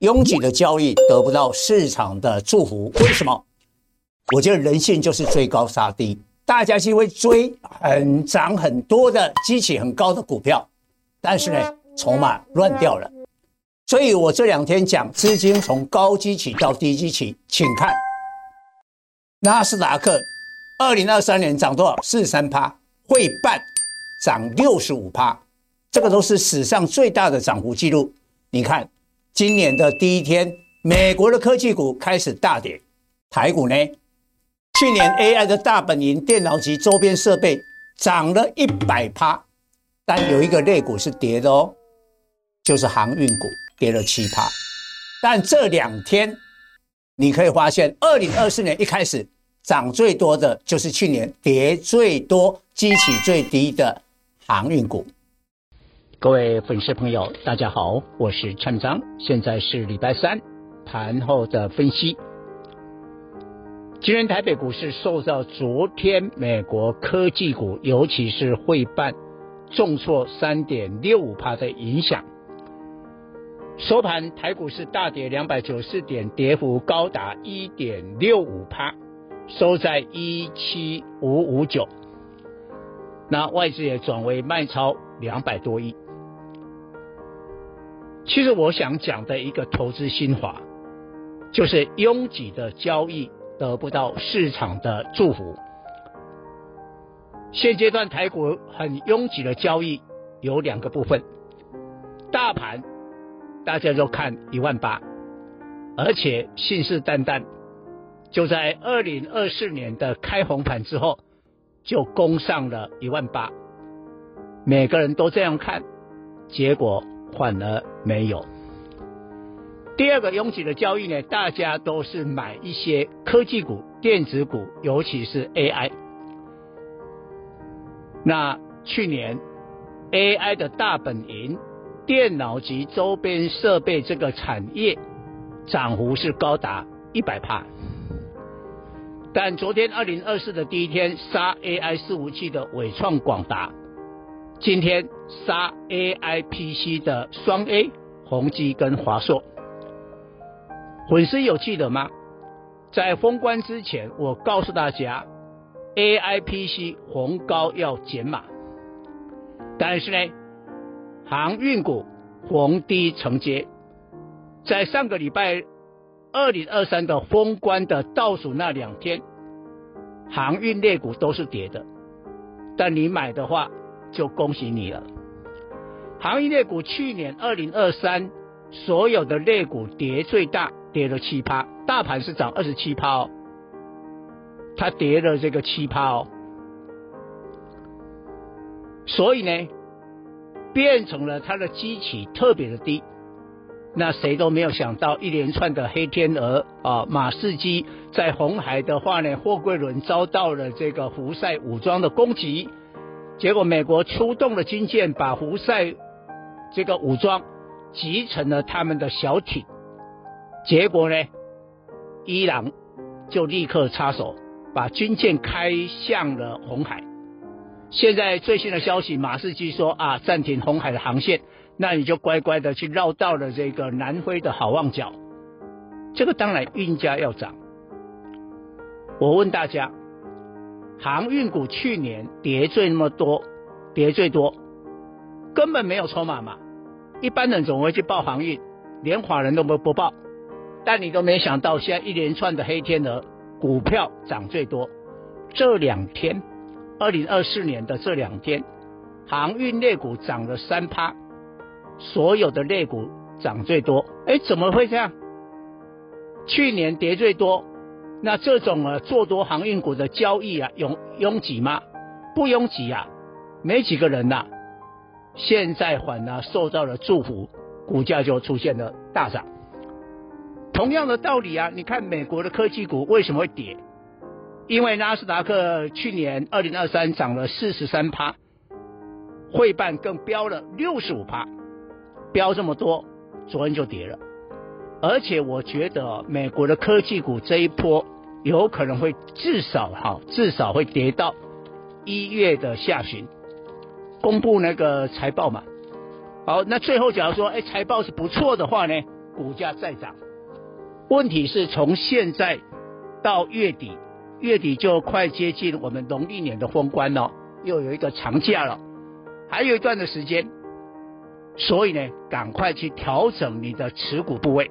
拥挤的交易得不到市场的祝福，为什么？我觉得人性就是追高杀低，大家就会追很涨很多的激起很高的股票，但是呢，筹码乱掉了。所以我这两天讲资金从高基起到低基起，请看纳斯达克，二零二三年涨多少？四十三趴，汇办涨六十五趴，这个都是史上最大的涨幅记录。你看，今年的第一天，美国的科技股开始大跌，台股呢？去年 AI 的大本营电脑及周边设备涨了一百趴，但有一个类股是跌的哦，就是航运股。跌了七趴，但这两天你可以发现，二零二四年一开始涨最多的就是去年跌最多、基期最低的航运股。各位粉丝朋友，大家好，我是陈章，现在是礼拜三盘后的分析。今天台北股市受到昨天美国科技股，尤其是汇办重挫三点六五趴的影响。收盘，台股市大跌两百九十四点，跌幅高达一点六五趴，收在一七五五九。那外资也转为卖超两百多亿。其实我想讲的一个投资心法，就是拥挤的交易得不到市场的祝福。现阶段台股很拥挤的交易有两个部分，大盘。大家都看一万八，而且信誓旦旦，就在二零二四年的开红盘之后，就攻上了一万八。每个人都这样看，结果反而没有。第二个拥挤的交易呢，大家都是买一些科技股、电子股，尤其是 AI。那去年 AI 的大本营。电脑及周边设备这个产业涨幅是高达一百帕，但昨天二零二四的第一天杀 AI 伺服器的伟创广达，今天杀 AI PC 的双 A 宏基跟华硕。粉丝有记得吗？在封关之前，我告诉大家 AI PC 红高要减码，但是呢？航运股逢低承接，在上个礼拜二零二三的封关的倒数那两天，航运类股都是跌的，但你买的话就恭喜你了。航运类股去年二零二三所有的类股跌最大，跌了七趴，大盘是涨二十七趴哦，它跌了这个七趴哦，所以呢？变成了它的基期特别的低，那谁都没有想到一连串的黑天鹅啊，马士基在红海的话呢，货柜轮遭到了这个胡塞武装的攻击，结果美国出动了军舰，把胡塞这个武装集成了他们的小艇，结果呢，伊朗就立刻插手，把军舰开向了红海。现在最新的消息，马士基说啊，暂停红海的航线，那你就乖乖的去绕道了这个南非的好望角。这个当然运价要涨。我问大家，航运股去年跌最那么多，跌最多，根本没有筹码嘛。一般人总会去报航运，连华人都不不报。但你都没想到，现在一连串的黑天鹅股票涨最多，这两天。二零二四年的这两天，航运类股涨了三趴，所有的类股涨最多。哎，怎么会这样？去年跌最多，那这种啊做多航运股的交易啊，拥拥挤吗？不拥挤啊，没几个人呐、现在反而受到了祝福，股价就出现了大涨。同样的道理啊，你看美国的科技股为什么会跌？因为纳斯达克去年二零二三涨了四十三趴，汇办更飙了六十五趴，飙这么多，昨天就跌了。而且我觉得美国的科技股这一波有可能会至少哈，至少会跌到一月的下旬，公布那个财报嘛。好，那最后假如说，哎，财报是不错的话呢，股价再涨。问题是从现在到月底，月底就快接近我们农历年的封关了，又有一个长假了，还有一段的时间，所以呢，赶快去调整你的持股部位。